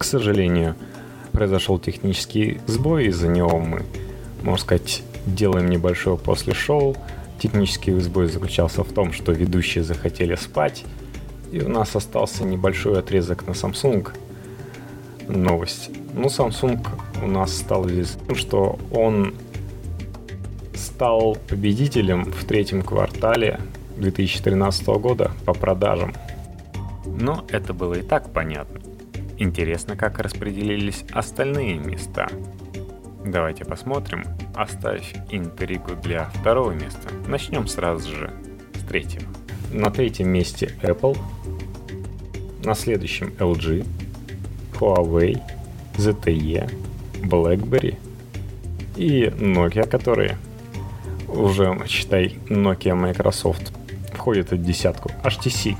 к сожалению, произошел технический сбой, из-за него мы, можно сказать, делаем небольшое после шоу. Технический сбой заключался в том, что ведущие захотели спать, и у нас остался небольшой отрезок на Samsung новость. Ну, Samsung у нас стал известным, что он стал победителем в третьем квартале 2013 года по продажам. Но это было и так понятно. Интересно, как распределились остальные места. Давайте посмотрим. Оставь интригу для второго места. Начнем сразу же с третьего. На третьем месте Apple. На следующем LG. Huawei. ZTE. BlackBerry. И Nokia, которые уже, считай, Nokia Microsoft входит в десятку. HTC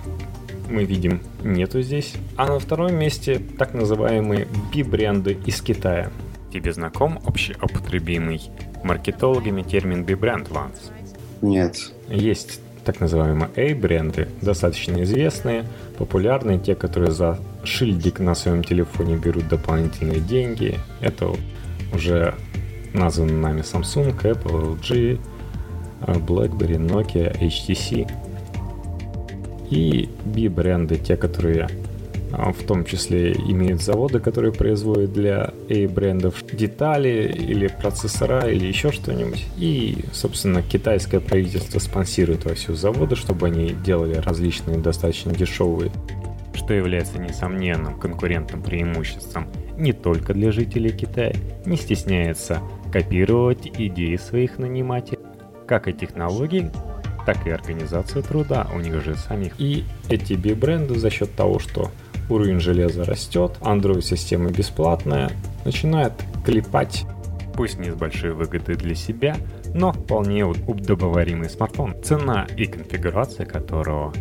мы видим нету здесь. А на втором месте так называемые B-бренды из Китая. Тебе знаком общеупотребимый маркетологами термин B-бренд, Ванс? Нет. Есть так называемые A-бренды, достаточно известные, популярные, те, которые за шильдик на своем телефоне берут дополнительные деньги. Это уже названы нами Samsung, Apple, LG, BlackBerry, Nokia, HTC. И B-бренды, те, которые а, в том числе имеют заводы, которые производят для A-брендов детали или процессора или еще что-нибудь. И, собственно, китайское правительство спонсирует во всю заводы, чтобы они делали различные достаточно дешевые, что является несомненным конкурентным преимуществом не только для жителей Китая, не стесняется копировать идеи своих нанимателей, как и технологии, так и организацию труда у них же самих. И эти би-бренды за счет того, что уровень железа растет, Android-система бесплатная, начинают клепать, пусть не с большой выгодой для себя, но вполне удобоваримый смартфон, цена и конфигурация которого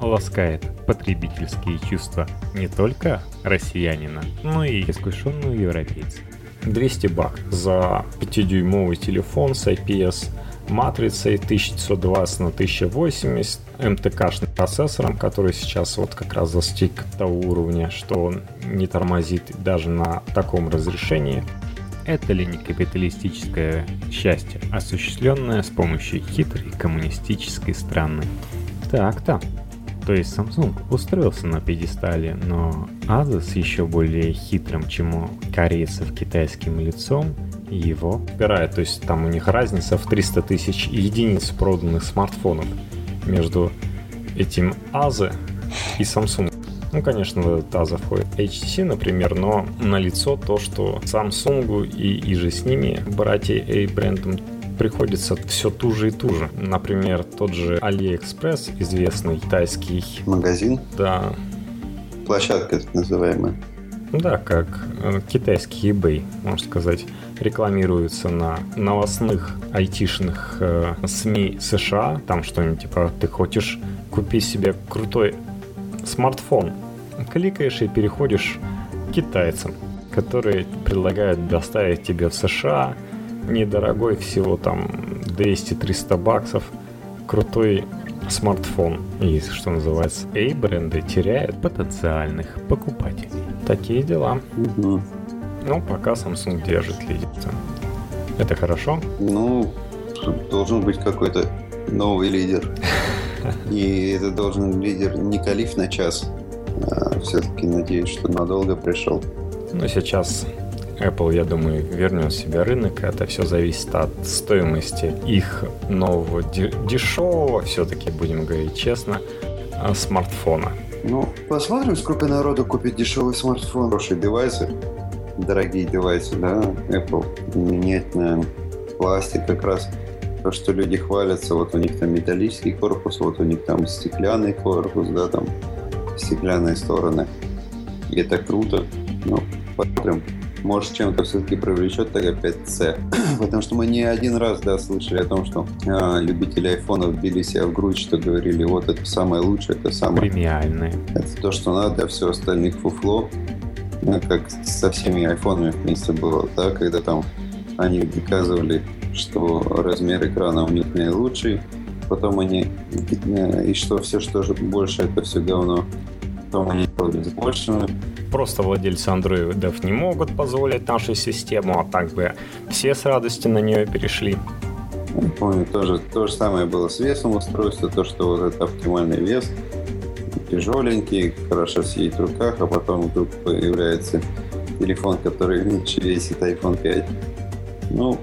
ласкает потребительские чувства не только россиянина, но и искушенного европейца. 200 бак за 5-дюймовый телефон с IPS матрицей 1920 на 1080, МТК-шным процессором, который сейчас вот как раз достиг того уровня, что он не тормозит даже на таком разрешении. Это ли не капиталистическое счастье, осуществленное с помощью хитрой коммунистической страны? Так-то. То есть Samsung устроился на пьедестале, но Asus еще более хитрым, чем у корейцев китайским лицом – его убирает. То есть там у них разница в 300 тысяч единиц проданных смартфонов между этим AZA и Samsung. Ну, конечно, в этот AZA входит HTC, например, но налицо то, что Samsung и, и же с ними, братья A-брендом, приходится все туже и туже. Например, тот же AliExpress, известный китайский... Магазин? Да. Площадка так называемая. Да, как э, китайский eBay, можно сказать рекламируется на новостных айтишных э, СМИ США, там что-нибудь типа ты хочешь купить себе крутой смартфон, кликаешь и переходишь к китайцам, которые предлагают доставить тебе в США недорогой, всего там 200-300 баксов, крутой смартфон. И, что называется, A-бренды теряют потенциальных покупателей. Такие дела. Угу. Ну, пока Samsung держит лидерство. Это хорошо? Ну, должен быть какой-то новый лидер. И это должен лидер не калиф на час. А все-таки надеюсь, что надолго пришел. Ну, сейчас Apple, я думаю, вернет себе рынок. Это все зависит от стоимости их нового дешевого, все-таки будем говорить честно, а, смартфона. Ну, посмотрим, сколько народу купит дешевый смартфон. Хорошие девайсы дорогие девайсы, да, Apple, менять на пластик как раз то, что люди хвалятся, вот у них там металлический корпус, вот у них там стеклянный корпус, да, там стеклянные стороны. И это круто. Ну, посмотрим. Может, чем-то все-таки привлечет так опять C. Потому что мы не один раз, да, слышали о том, что а, любители айфонов били себя в грудь, что говорили, вот это самое лучшее, это самое... Премиальное. Это то, что надо, а все остальных фуфло ну, как со всеми айфонами, в принципе, было, да, когда там они доказывали, что размер экрана у них наилучший, потом они, и что все, что больше, это все говно, потом они делали с большими, просто владельцы андроидов не могут позволить нашу систему, а так бы все с радостью на нее перешли. Я помню, тоже, то же самое было с весом устройства, то, что вот это оптимальный вес, тяжеленький, хорошо сидит в руках, а потом вдруг появляется телефон, который меньше весит iPhone 5. Ну,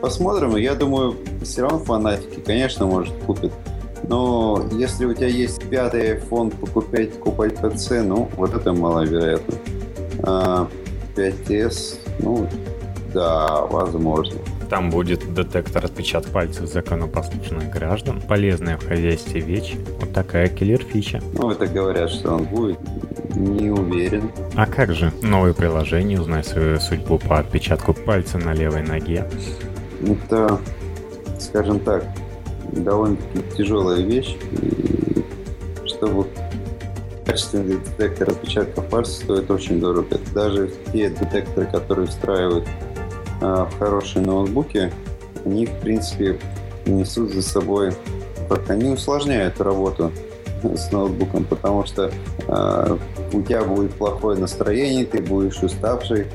посмотрим. Я думаю, все равно фанатики, конечно, может, купят. Но если у тебя есть пятый iPhone, покупать, покупать PC, ну, вот это маловероятно. А 5S, ну, да, возможно. Там будет детектор отпечатков пальцев законопослушных граждан, полезная в хозяйстве вещь. Вот такая киллер-фича. Ну, это говорят, что он будет. Не уверен. А как же новое приложение «Узнай свою судьбу по отпечатку пальца на левой ноге»? Это, скажем так, довольно-таки тяжелая вещь. И чтобы качественный детектор отпечатков пальцев стоит очень дорого. Даже те детекторы, которые встраивают в хорошие ноутбуки, они, в принципе, несут за собой... Они усложняют работу с ноутбуком, потому что э, у тебя будет плохое настроение, ты будешь уставший,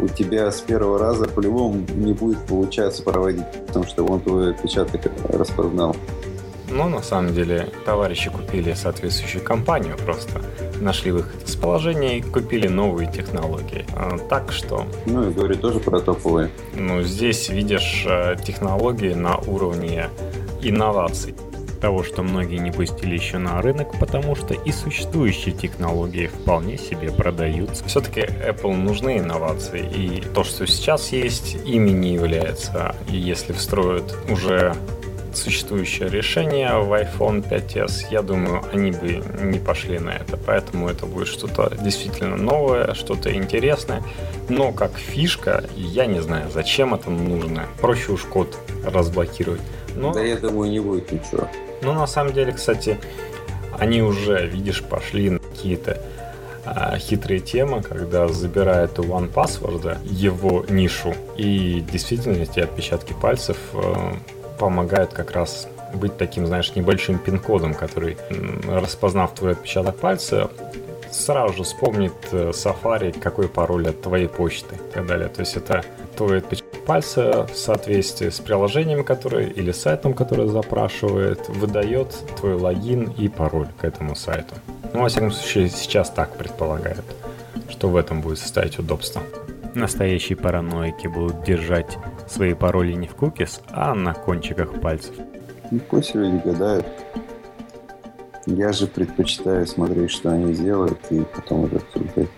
у тебя с первого раза по-любому не будет получаться проводить, потому что он твой отпечаток распознал. Ну, на самом деле, товарищи купили соответствующую компанию просто. Нашли выход из положения и купили новые технологии. А, так что... Ну, и говорю тоже про топовые. Ну, здесь видишь э, технологии на уровне инноваций того, что многие не пустили еще на рынок, потому что и существующие технологии вполне себе продаются. Все-таки Apple нужны инновации, и то, что сейчас есть, ими не является. И если встроят уже существующее решение в iPhone 5s, я думаю, они бы не пошли на это. Поэтому это будет что-то действительно новое, что-то интересное. Но как фишка, я не знаю, зачем это нужно. Проще уж код разблокировать. Но... Да я думаю, не будет ничего. Ну, на самом деле, кстати, они уже, видишь, пошли на какие-то а, хитрые темы, когда забирают у OnePassword его нишу, и действительно эти отпечатки пальцев э, помогают как раз быть таким, знаешь, небольшим пин-кодом, который, распознав твой отпечаток пальца, сразу же вспомнит э, Safari, какой пароль от твоей почты и так далее. То есть это твой отпечаток пальца в соответствии с приложением, которое или сайтом, который запрашивает, выдает твой логин и пароль к этому сайту. Ну, во всяком случае, сейчас так предполагают, что в этом будет состоять удобство. Настоящие параноики будут держать свои пароли не в кукис, а на кончиках пальцев. Ну, пусть люди гадают. Я же предпочитаю смотреть, что они сделают, и потом это обсуждать.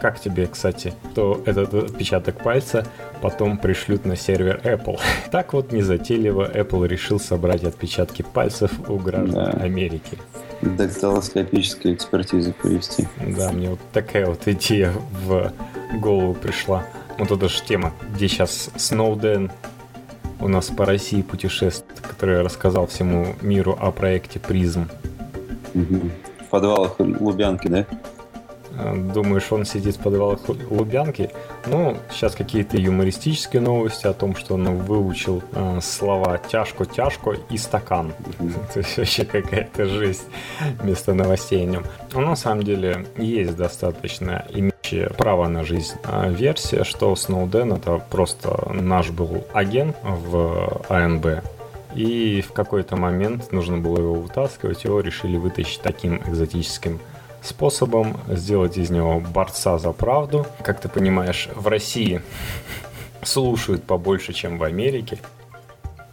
Как тебе, кстати, что этот отпечаток пальца потом пришлют на сервер Apple? Так вот незатейливо Apple решил собрать отпечатки пальцев у граждан да. Америки. Дактилоскопическую экспертизу провести. Да, мне вот такая вот идея в голову пришла. Вот эта же тема, где сейчас Сноуден у нас по России путешествует, который рассказал всему миру о проекте Призм. Угу. В подвалах Лубянки, да? Э, думаешь, он сидит в подвалах Лубянки? Ну, сейчас какие-то юмористические новости о том, что он выучил э, слова «тяжко-тяжко» и «стакан». То есть вообще какая-то жизнь вместо новостей о нем. Но на самом деле есть достаточно имеющая право на жизнь э, версия, что Сноуден это просто наш был агент в АНБ, и в какой-то момент нужно было его вытаскивать, его решили вытащить таким экзотическим способом сделать из него борца за правду. Как ты понимаешь, в России слушают побольше, чем в Америке.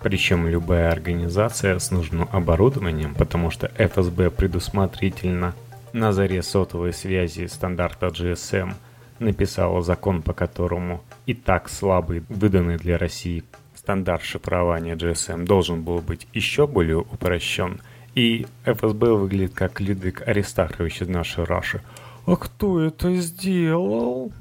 Причем любая организация с нужным оборудованием, потому что ФСБ предусмотрительно на заре сотовой связи стандарта GSM написала закон, по которому и так слабый, выданный для России стандарт шифрования GSM должен был быть еще более упрощен – и ФСБ выглядит как Людвиг Аристархович из нашей Раши. А кто это сделал?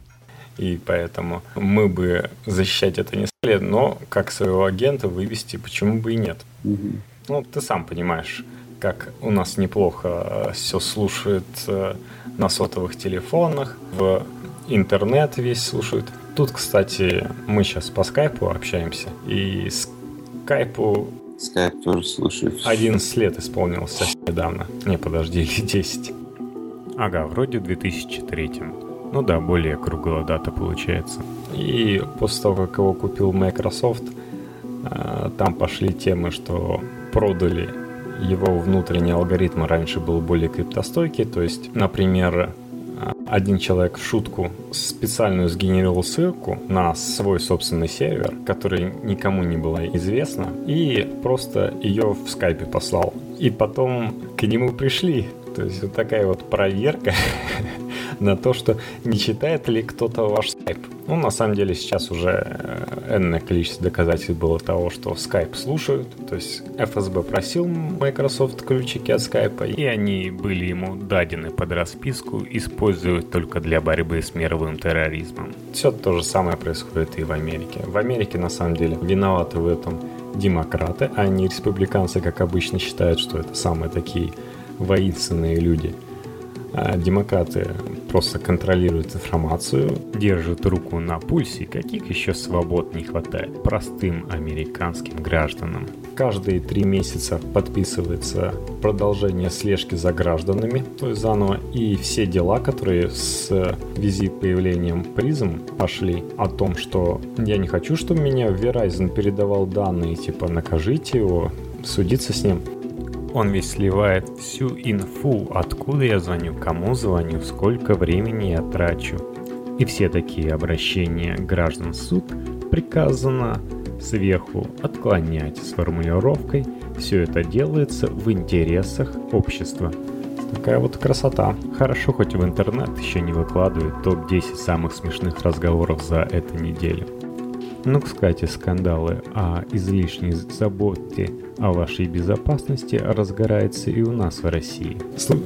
И поэтому мы бы защищать это не стали, но как своего агента вывести, почему бы и нет. Угу. Ну, ты сам понимаешь, как у нас неплохо все слушают э, на сотовых телефонах, в интернет весь слушают. Тут, кстати, мы сейчас по скайпу общаемся, и скайпу Skype тоже слушаю. 11 лет исполнился недавно. Не, подожди, или 10. Ага, вроде в 2003. Ну да, более круглая дата получается. И после того, как его купил Microsoft, э, там пошли темы, что продали его внутренний алгоритм раньше был более криптостойкий, то есть, например, один человек в шутку специальную сгенерировал ссылку на свой собственный сервер, который никому не было известно, и просто ее в скайпе послал. И потом к нему пришли. То есть вот такая вот проверка на то, что не читает ли кто-то ваш скайп. Ну, на самом деле, сейчас уже э, энное количество доказательств было того, что скайп слушают. То есть FSB просил Microsoft ключики от скайпа, и они были ему дадены под расписку использовать только для борьбы с мировым терроризмом. Все то же самое происходит и в Америке. В Америке, на самом деле, виноваты в этом демократы, а не республиканцы, как обычно считают, что это самые такие воинственные люди – демократы просто контролируют информацию, держат руку на пульсе, каких еще свобод не хватает простым американским гражданам. Каждые три месяца подписывается продолжение слежки за гражданами, то есть заново, и все дела, которые с визи появлением призм пошли о том, что я не хочу, чтобы меня Verizon передавал данные, типа накажите его, судиться с ним. Он весь сливает всю инфу, откуда я звоню, кому звоню, сколько времени я трачу. И все такие обращения граждан в суд приказано сверху отклонять с формулировкой «все это делается в интересах общества». Такая вот красота. Хорошо, хоть в интернет еще не выкладывает топ-10 самых смешных разговоров за эту неделю. Ну, кстати, скандалы о излишней заботе о вашей безопасности разгорается и у нас в России.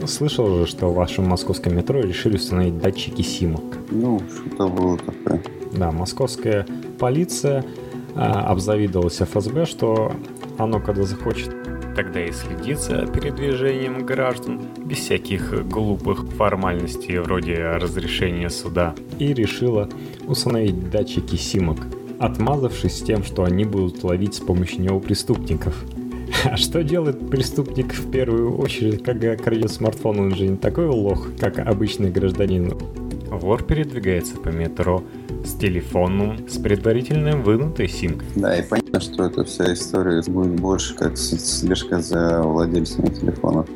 Слышал, что в вашем московском метро решили установить датчики симок? Ну, что-то было такое. Да, московская полиция а, обзавидовалась ФСБ, что оно, когда захочет, тогда и следит за передвижением граждан без всяких глупых формальностей вроде разрешения суда и решила установить датчики симок – отмазавшись тем, что они будут ловить с помощью него преступников. А что делает преступник в первую очередь, когда крадет смартфон? Он же не такой лох, как обычный гражданин. Вор передвигается по метро с телефоном, с предварительно вынутой симкой. Да, и понятно, что эта вся история будет больше как слежка за владельцами телефонов.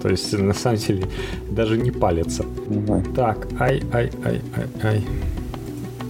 То есть, на самом деле, даже не палится. Давай. Так, ай, ай, ай, ай, ай.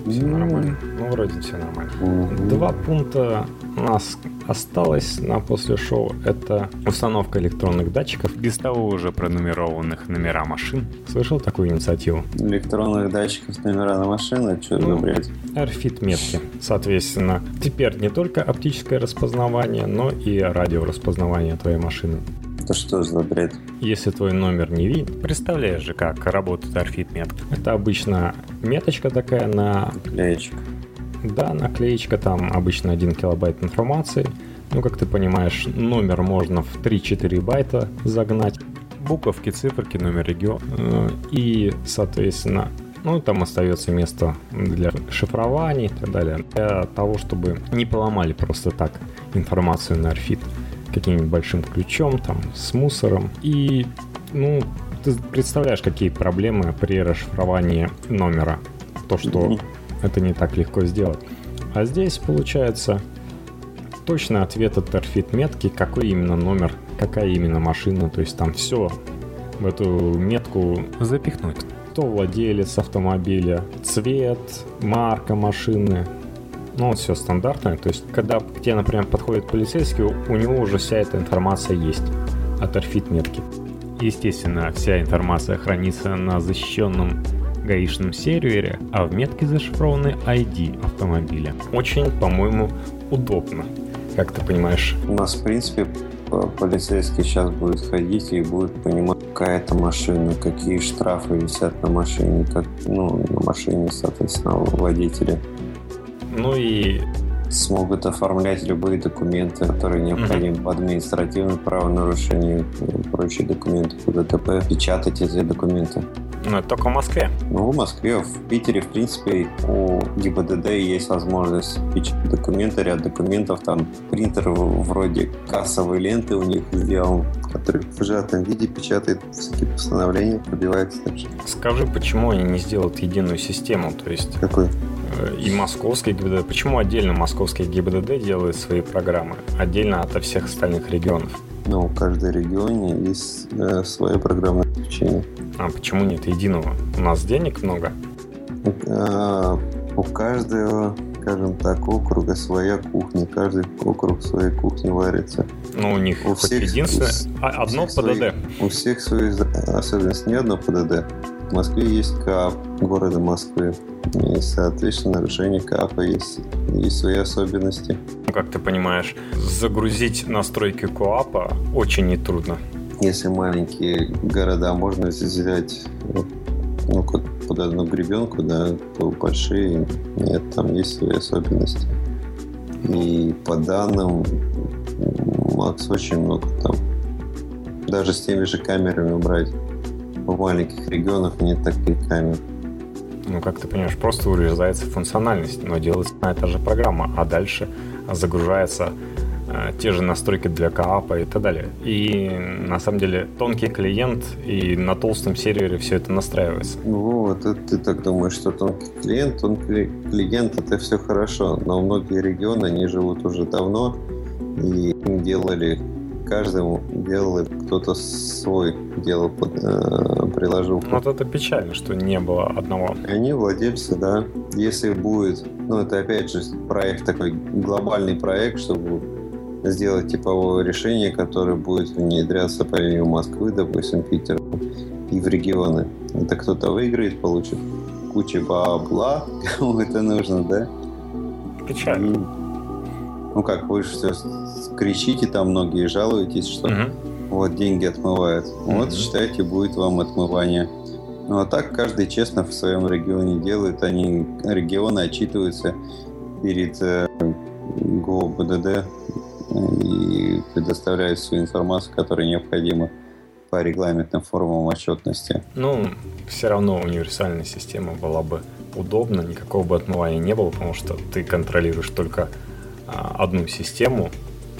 Все нормально. Ну, вроде все нормально. Два пункта у нас осталось на после шоу. Это установка электронных датчиков, без того уже пронумерованных номера машин. Слышал такую инициативу? Электронных датчиков номера на машины? Что ну, за бред? AirFit метки. Соответственно, теперь не только оптическое распознавание, но и радиораспознавание твоей машины. Это что за бред? Если твой номер не видит, представляешь же, как работает орфит метка. Это обычно меточка такая на... Наклеечка. Да, наклеечка, там обычно 1 килобайт информации. Ну, как ты понимаешь, номер можно в 3-4 байта загнать. Буковки, циферки, номер региона. Э, и, соответственно, ну, там остается место для шифрования и так далее. Для того, чтобы не поломали просто так информацию на Арфит каким-нибудь большим ключом, там, с мусором. И, ну, ты представляешь, какие проблемы при расшифровании номера. То, что mm-hmm. это не так легко сделать. А здесь, получается, точный ответ от торфит метки, какой именно номер, какая именно машина. То есть там все в эту метку запихнуть. Кто владелец автомобиля, цвет, марка машины, ну, все стандартное. То есть, когда к тебе, например, подходит полицейский, у него уже вся эта информация есть от орфит метки. Естественно, вся информация хранится на защищенном гаишном сервере, а в метке зашифрованы ID автомобиля. Очень, по-моему, удобно, как ты понимаешь. У нас, в принципе, полицейский сейчас будет ходить и будет понимать, какая это машина, какие штрафы висят на машине, как, ну, на машине, соответственно, водителя. Ну и смогут оформлять любые документы, которые необходимы mm-hmm. по административному правонарушению, прочие документы по ДТП, печатать эти документы. Но это только в Москве. Ну, в Москве, в Питере, в принципе, у ГИБДД есть возможность печатать документы, ряд документов. Там принтер вроде кассовой ленты у них сделан, который в сжатом виде печатает всякие постановления, пробивается дальше. Скажи, почему они не сделают единую систему? То есть Какой? Э, и московский ГИБДД. Почему отдельно московский ГИБДД делает свои программы, отдельно от всех остальных регионов? Ну, в каждой регионе есть э, свое программное обеспечение. А почему нет единого? У нас денег много. А, У каждого, скажем так, округа своя кухня. Каждый округ своей кухни варится. Но у них У всех- единственное... у а, Одно всех свои- ПДД. У всех свои особенности. Не одно ПДД. В Москве есть КАП города Москвы. И, соответственно, нарушение КАПа есть, есть свои особенности. Как ты понимаешь, загрузить настройки КОАПа очень нетрудно. Если маленькие города можно взять ну, как под одну гребенку, да, то большие нет, там есть свои особенности. И по данным, Макс очень много там. Даже с теми же камерами брать. В маленьких регионах нет таких камер. Ну, как ты понимаешь, просто урезается функциональность, но делается одна и та же программа, а дальше загружаются э, те же настройки для КААПа и так далее. И на самом деле тонкий клиент и на толстом сервере все это настраивается. Вот, это ты так думаешь, что тонкий клиент, тонкий клиент это все хорошо, но многие регионы, они живут уже давно, и им делали, каждому делал кто-то свой делал, под, э, приложил. Ну, Вот это печально, что не было одного. Они владельцы, да. Если будет, ну это опять же проект такой, глобальный проект, чтобы сделать типовое решение, которое будет внедряться помимо Москвы, допустим, Питера и в регионы. Это кто-то выиграет, получит кучу бабла, кому это нужно, да? Печально. И, ну как, вы же все кричите, там многие жалуетесь, что Мгм. Вот деньги отмывают. Вот, Мгм. считайте, будет вам отмывание. Ну а так каждый честно в своем регионе делает. Они, регионы отчитываются перед э, ГОБДД и предоставляют свою информацию, которая необходима по регламентным формам отчетности. Ну, все равно универсальная система была бы удобна, никакого бы отмывания не было, потому что ты контролируешь только а, одну систему,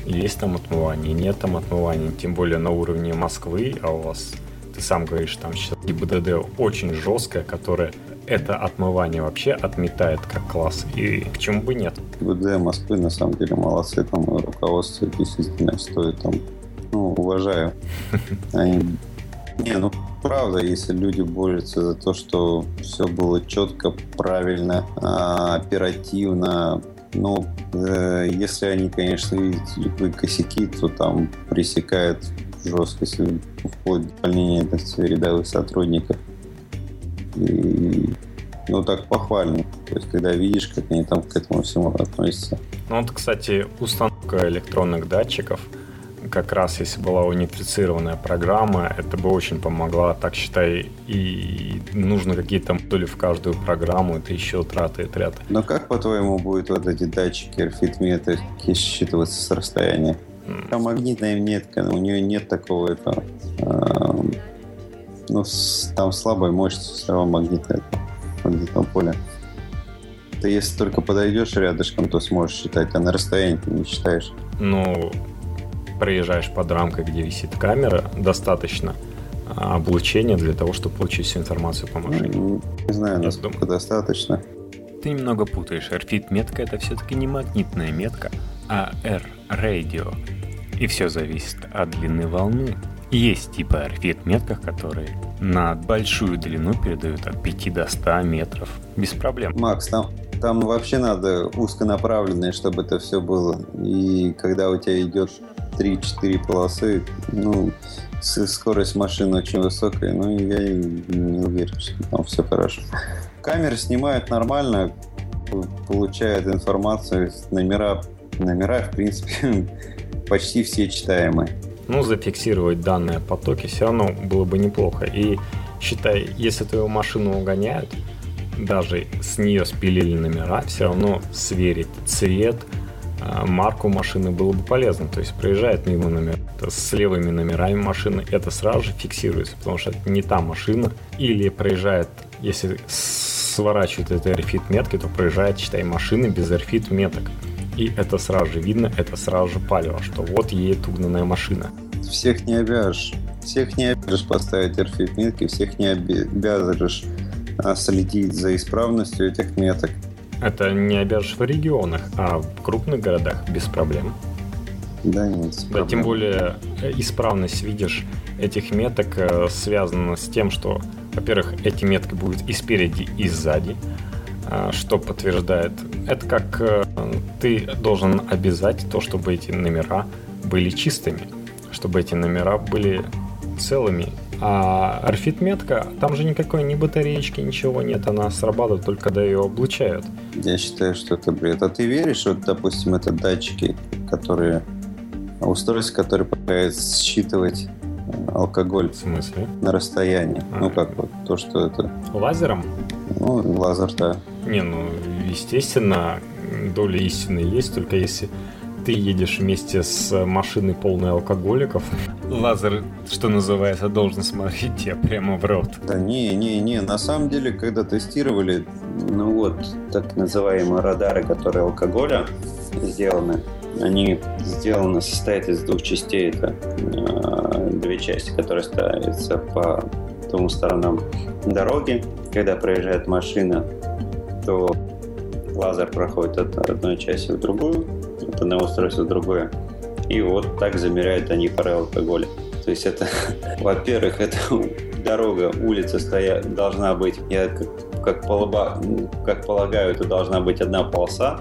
есть там отмывание, нет там отмывания, тем более на уровне Москвы, а у вас, ты сам говоришь, там сейчас ГИБДД очень жесткое, которое это отмывание вообще отметает как класс, и почему бы нет? ГУД Москвы на самом деле молодцы, там руководство действительно стоит там, ну, уважаю. Они... Не, ну правда, если люди борются за то, что все было четко, правильно, а, оперативно, ну, э, если они, конечно, видят любые косяки, то там пресекают жестко, если вплоть до увольнения так сказать, рядовых сотрудников. И, ну, так похвально. То есть, когда видишь, как они там к этому всему относятся. Ну вот, кстати, установка электронных датчиков, как раз если была унифицированная программа, это бы очень помогла, так считай, и нужно какие-то модули в каждую программу, это еще траты и траты. Но как, по-твоему, будут вот эти датчики RFID считываться с расстояния? Там магнитная метка, у нее нет такого этого... эм, ну, с- там слабая мощность все равно магнитная, магнитного поля. Ты если только подойдешь рядышком, то сможешь считать, а на расстоянии ты не считаешь. Ну, проезжаешь под рамкой, где висит камера, достаточно а, облучения для того, чтобы получить всю информацию по машине. Ну, Не знаю, Я насколько достаточно. Ты немного путаешь. RFID-метка это все-таки не магнитная метка, а R-радио. И все зависит от длины волны. Есть типы RFID-метках, которые на большую длину передают от 5 до 100 метров. Без проблем. Макс, там, там вообще надо узконаправленное, чтобы это все было. И когда у тебя идет 3-4 полосы, ну, скорость машины очень высокая, ну, я не уверен, что там все хорошо. Камеры снимают нормально, получают информацию, номера, номера, в принципе, почти все читаемые. Ну, зафиксировать данные потоки все равно было бы неплохо. И считай, если твою машину угоняют, даже с нее спилили номера, все равно сверить цвет, марку машины было бы полезно. То есть проезжает мимо номер с левыми номерами машины, это сразу же фиксируется, потому что это не та машина. Или проезжает, если сворачивает эти RFID метки, то проезжает, считай, машины без RFID меток. И это сразу же видно, это сразу же палево, что вот едет угнанная машина. Всех не обяжешь. Всех не обяжешь поставить RFID метки, всех не обязываешь а, следить за исправностью этих меток. Это не обяжешь в регионах, а в крупных городах без проблем. Да, нет. Да, тем более э, исправность, видишь, этих меток э, связана с тем, что, во-первых, эти метки будут и спереди, и сзади, а, что подтверждает. Это как э, ты должен обязать то, чтобы эти номера были чистыми, чтобы эти номера были целыми а арфитметка, там же никакой ни батареечки, ничего нет, она срабатывает только когда ее облучают. Я считаю, что это бред. А ты веришь, вот, допустим, это датчики, которые устройства, которые позволяют считывать э, алкоголь в смысле? на расстоянии. А. Ну как вот то, что это. Лазером? Ну, лазер, да. Не, ну, естественно, доля истины есть, только если ты едешь вместе с машиной полной алкоголиков, лазер, что называется, должен смотреть тебе прямо в рот. Да не, не, не. На самом деле, когда тестировали, ну вот, так называемые радары, которые алкоголя сделаны, они сделаны, состоят из двух частей. Это э, две части, которые ставятся по двум сторонам дороги. Когда проезжает машина, то лазер проходит от одной части в другую, одного устройства в другое. И вот так замеряют они пары алкоголя. То есть это, во-первых, это дорога, улица стоя, должна быть, я как, как, полоба, как полагаю, это должна быть одна полоса.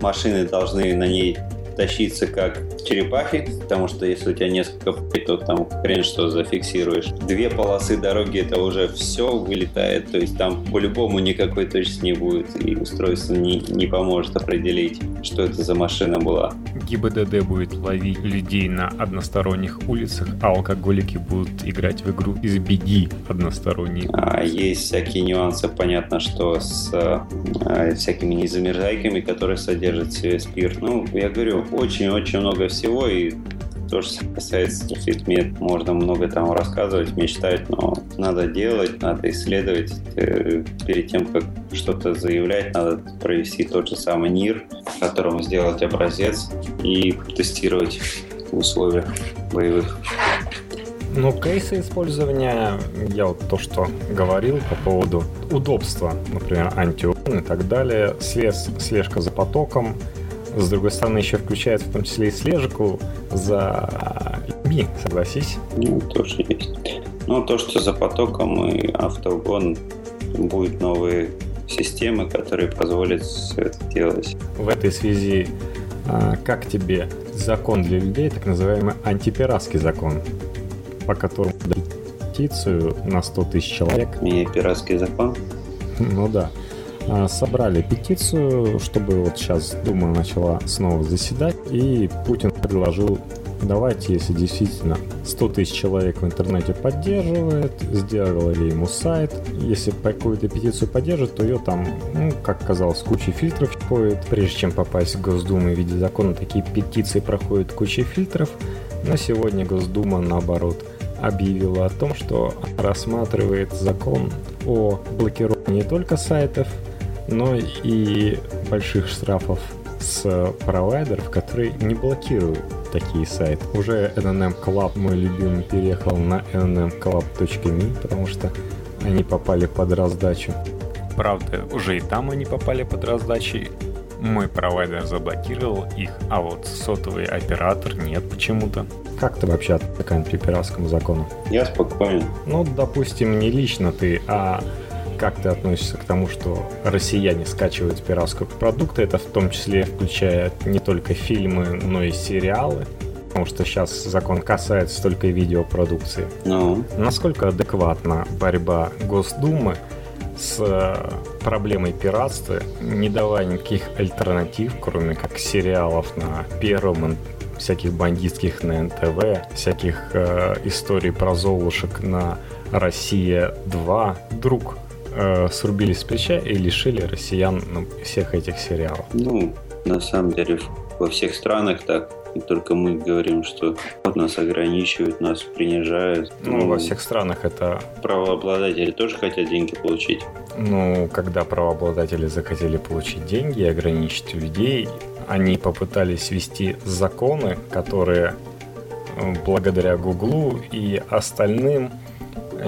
Машины должны на ней тащиться как черепахи, потому что если у тебя несколько то там хрен что зафиксируешь. Две полосы дороги это уже все вылетает, то есть там по-любому никакой точности не будет, и устройство не, не поможет определить, что это за машина была. ГИБДД будет ловить людей на односторонних улицах, а алкоголики будут играть в игру из беги односторонней. А, есть всякие нюансы, понятно, что с а, всякими незамерзайками, которые содержат в себе спирт. Ну, я говорю, очень-очень много всего, и то, что касается фитмет, можно много там рассказывать, мечтать, но надо делать, надо исследовать. Э, перед тем, как что-то заявлять, надо провести тот же самый НИР, которому сделать образец и тестировать в условиях боевых. Ну, кейсы использования, я вот то, что говорил по поводу удобства, например, антион и так далее, слез, слежка за потоком, с другой стороны, еще включает в том числе и слежку за людьми, согласись? Ну, тоже есть. Ну, то, что за потоком и автоугон будет новые системы, которые позволят все это делать. В этой связи а, как тебе закон для людей, так называемый антипиратский закон, по которому петицию на 100 тысяч человек? И пиратский закон? Ну да. А, собрали петицию, чтобы вот сейчас Дума начала снова заседать, и Путин предложил давайте, если действительно 100 тысяч человек в интернете поддерживает, сделали ему сайт, если какую-то петицию поддержит, то ее там, ну, как казалось, куча фильтров входит. Прежде чем попасть в Госдуму в виде закона, такие петиции проходят куча фильтров, но сегодня Госдума, наоборот, объявила о том, что рассматривает закон о блокировке не только сайтов, но и больших штрафов с провайдеров, которые не блокируют такие сайты. Уже NNM Club, мой любимый, переехал на nmmclub.me, потому что они попали под раздачу. Правда, уже и там они попали под раздачу. Мой провайдер заблокировал их, а вот сотовый оператор нет почему-то. Как ты вообще к антипиратскому закону? Я спокоен. Ну, допустим, не лично ты, а как ты относишься к тому, что россияне скачивают пиратскую продукты? Это в том числе включает не только фильмы, но и сериалы. Потому что сейчас закон касается только видеопродукции. Ну. Насколько адекватна борьба Госдумы с э, проблемой пиратства, не давая никаких альтернатив, кроме как сериалов на первом всяких бандитских на НТВ, всяких э, историй про золушек на Россия 2. Вдруг э, срубили с плеча и лишили россиян ну, всех этих сериалов. Ну, на самом деле, во всех странах так. И только мы говорим, что нас ограничивают, нас принижают. Ну, ну, во всех странах это... Правообладатели тоже хотят деньги получить. Ну, когда правообладатели захотели получить деньги и ограничить людей, они попытались ввести законы, которые э, благодаря Гуглу и остальным,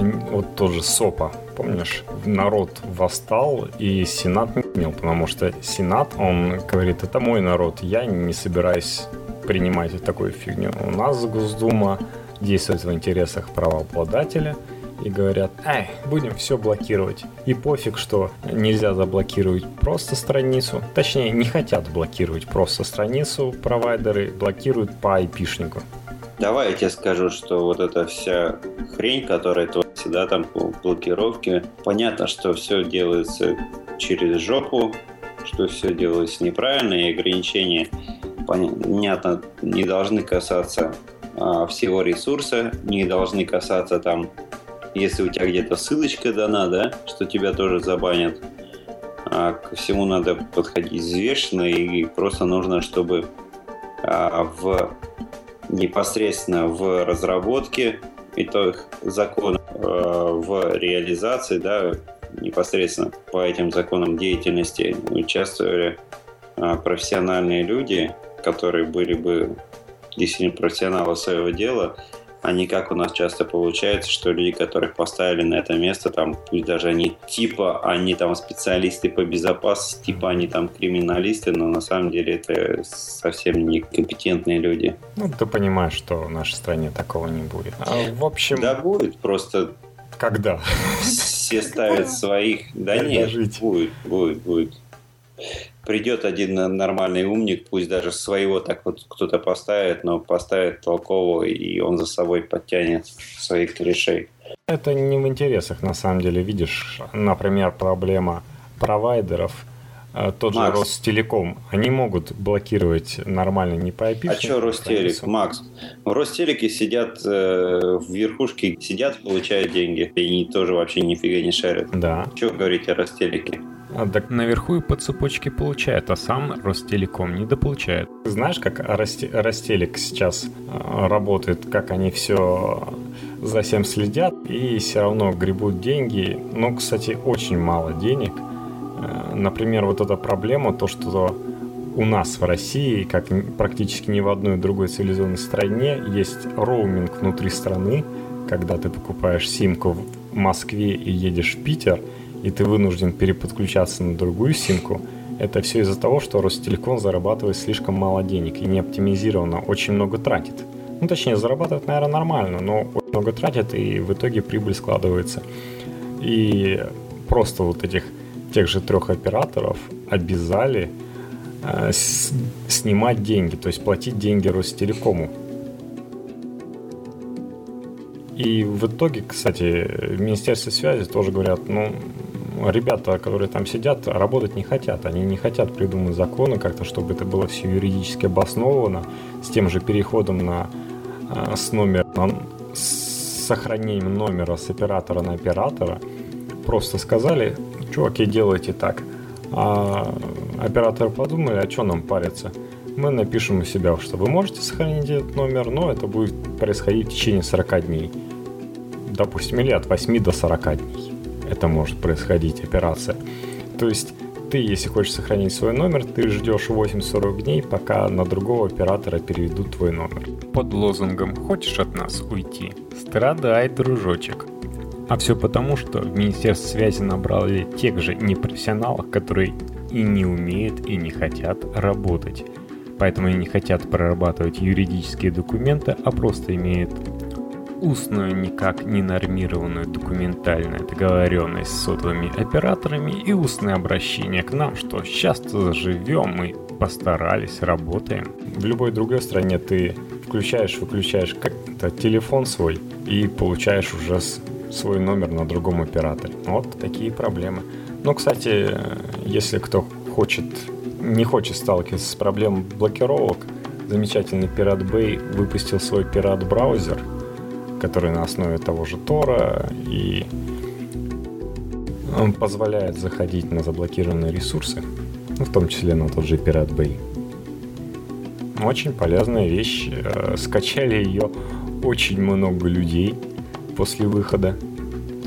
вот тоже СОПа, помнишь, народ восстал и Сенат не принял, потому что Сенат, он говорит, это мой народ, я не собираюсь принимать такую фигню. У нас Госдума действует в интересах правообладателя – и говорят, эй, будем все блокировать. И пофиг, что нельзя заблокировать просто страницу. Точнее, не хотят блокировать просто страницу провайдеры, блокируют по айпишнику. Давай я тебе скажу, что вот эта вся хрень, которая творится, да, там по блокировке, понятно, что все делается через жопу, что все делается неправильно, и ограничения, понятно, не должны касаться а, всего ресурса, не должны касаться там если у тебя где-то ссылочка дана, да, что тебя тоже забанят. А ко всему надо подходить взвешенно и просто нужно, чтобы а, в непосредственно в разработке этих законов, а, в реализации, да, непосредственно по этим законам деятельности участвовали а, профессиональные люди, которые были бы действительно профессионалы своего дела, а не как у нас часто получается, что люди, которых поставили на это место, там, пусть даже они типа, они там специалисты по безопасности, типа они там криминалисты, но на самом деле это совсем некомпетентные люди. Ну, ты понимаешь, что в нашей стране такого не будет. А, в общем... Да будет, просто... Когда? Все ставят своих... Да нет, будет, будет, будет придет один нормальный умник, пусть даже своего так вот кто-то поставит, но поставит толкового, и он за собой подтянет своих корешей. Это не в интересах, на самом деле. Видишь, например, проблема провайдеров, э, тот Макс. же Ростелеком, они могут блокировать нормально не по IP. А что Ростелек, Макс? В Ростелеке сидят э, в верхушке, сидят, получают деньги, и они тоже вообще нифига не шарят. Да. Что говорить о Ростелеке? А, так наверху и по цепочке получает, а сам Ростелеком недополучает. Знаешь, как Росте, Ростелек сейчас а, работает, как они все за всем следят и все равно гребут деньги. Но, кстати, очень мало денег. Э, например, вот эта проблема, то, что у нас в России, как практически ни в одной другой цивилизованной стране, есть роуминг внутри страны, когда ты покупаешь симку в Москве и едешь в Питер – и ты вынужден переподключаться на другую симку, это все из-за того, что Ростелеком зарабатывает слишком мало денег и не оптимизированно, очень много тратит. Ну, точнее, зарабатывает, наверное, нормально, но очень много тратит, и в итоге прибыль складывается. И просто вот этих тех же трех операторов обязали э, с, снимать деньги, то есть платить деньги Ростелекому. И в итоге, кстати, в Министерстве связи тоже говорят, ну, ребята, которые там сидят, работать не хотят. Они не хотят придумать законы как-то, чтобы это было все юридически обосновано, с тем же переходом на а, с номер, на, с сохранением номера с оператора на оператора. Просто сказали, чуваки, делайте так. А операторы подумали, а что нам париться? Мы напишем у себя, что вы можете сохранить этот номер, но это будет происходить в течение 40 дней. Допустим, или от 8 до 40 дней это может происходить, операция. То есть ты, если хочешь сохранить свой номер, ты ждешь 8-40 дней, пока на другого оператора переведут твой номер. Под лозунгом «Хочешь от нас уйти?» Страдай, дружочек. А все потому, что в Министерстве связи набрали тех же непрофессионалов, которые и не умеют, и не хотят работать. Поэтому они не хотят прорабатывать юридические документы, а просто имеют устную, никак не нормированную документальную договоренность с сотовыми операторами и устное обращение к нам, что часто заживем, мы постарались, работаем. В любой другой стране ты включаешь, выключаешь как-то телефон свой и получаешь уже свой номер на другом операторе. Вот такие проблемы. Но, кстати, если кто хочет, не хочет сталкиваться с проблемой блокировок, замечательный Pirate Bay выпустил свой пират браузер – который на основе того же Тора, и он позволяет заходить на заблокированные ресурсы, ну, в том числе на тот же Pirate Bay. очень полезная вещь. Э, скачали ее очень много людей после выхода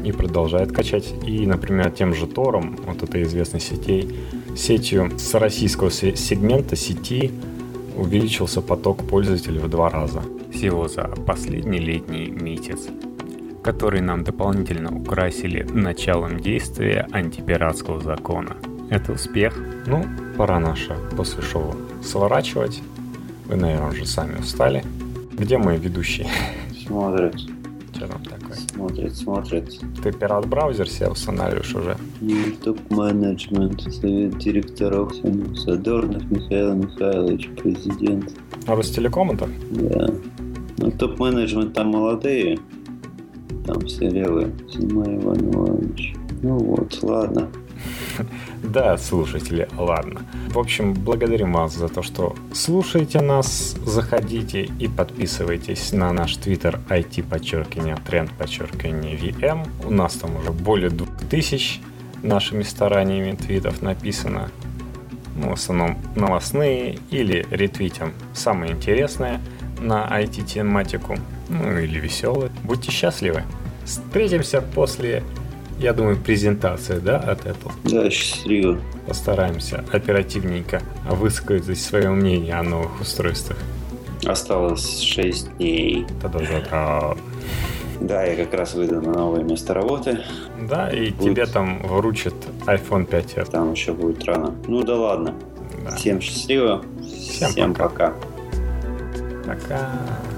и продолжает качать. И, например, тем же Тором, вот этой известной сетей, сетью с российского сегмента сети увеличился поток пользователей в два раза. Всего за последний летний месяц который нам дополнительно украсили началом действия антипиратского закона. Это успех. Ну, пора наше после шоу сворачивать. Вы, наверное, уже сами устали. Где мои ведущие? Смотрят. Что там такое? Смотрит, смотрит. Ты пират браузер себе устанавливаешь уже? Топ-менеджмент, совет директоров, Задорнов Михаил Михайлович, президент. А Ростелеком это? Да. Ну, топ-менеджмент там молодые, там все левые. Зима Иван Иванович. Ну вот, ладно. Да, слушатели, ладно. В общем, благодарим вас за то, что слушаете нас. Заходите и подписывайтесь на наш твиттер IT подчеркивание тренд подчеркивание VM. У нас там уже более 2000 нашими стараниями твитов написано. Ну, в основном новостные или ретвитим самое интересное на IT-тематику. Ну или веселые. Будьте счастливы. Встретимся после я думаю, презентация, да, от Apple? Да, счастливо. Постараемся оперативненько высказать свое мнение о новых устройствах. Осталось 6 дней. Та-да-да-да. Да, я как раз выйду на новое место работы. Да, и будет... тебе там вручат iPhone 5 Там еще будет рано. Ну да ладно. Да. Всем счастливо. Всем, Всем пока. Пока. Пока.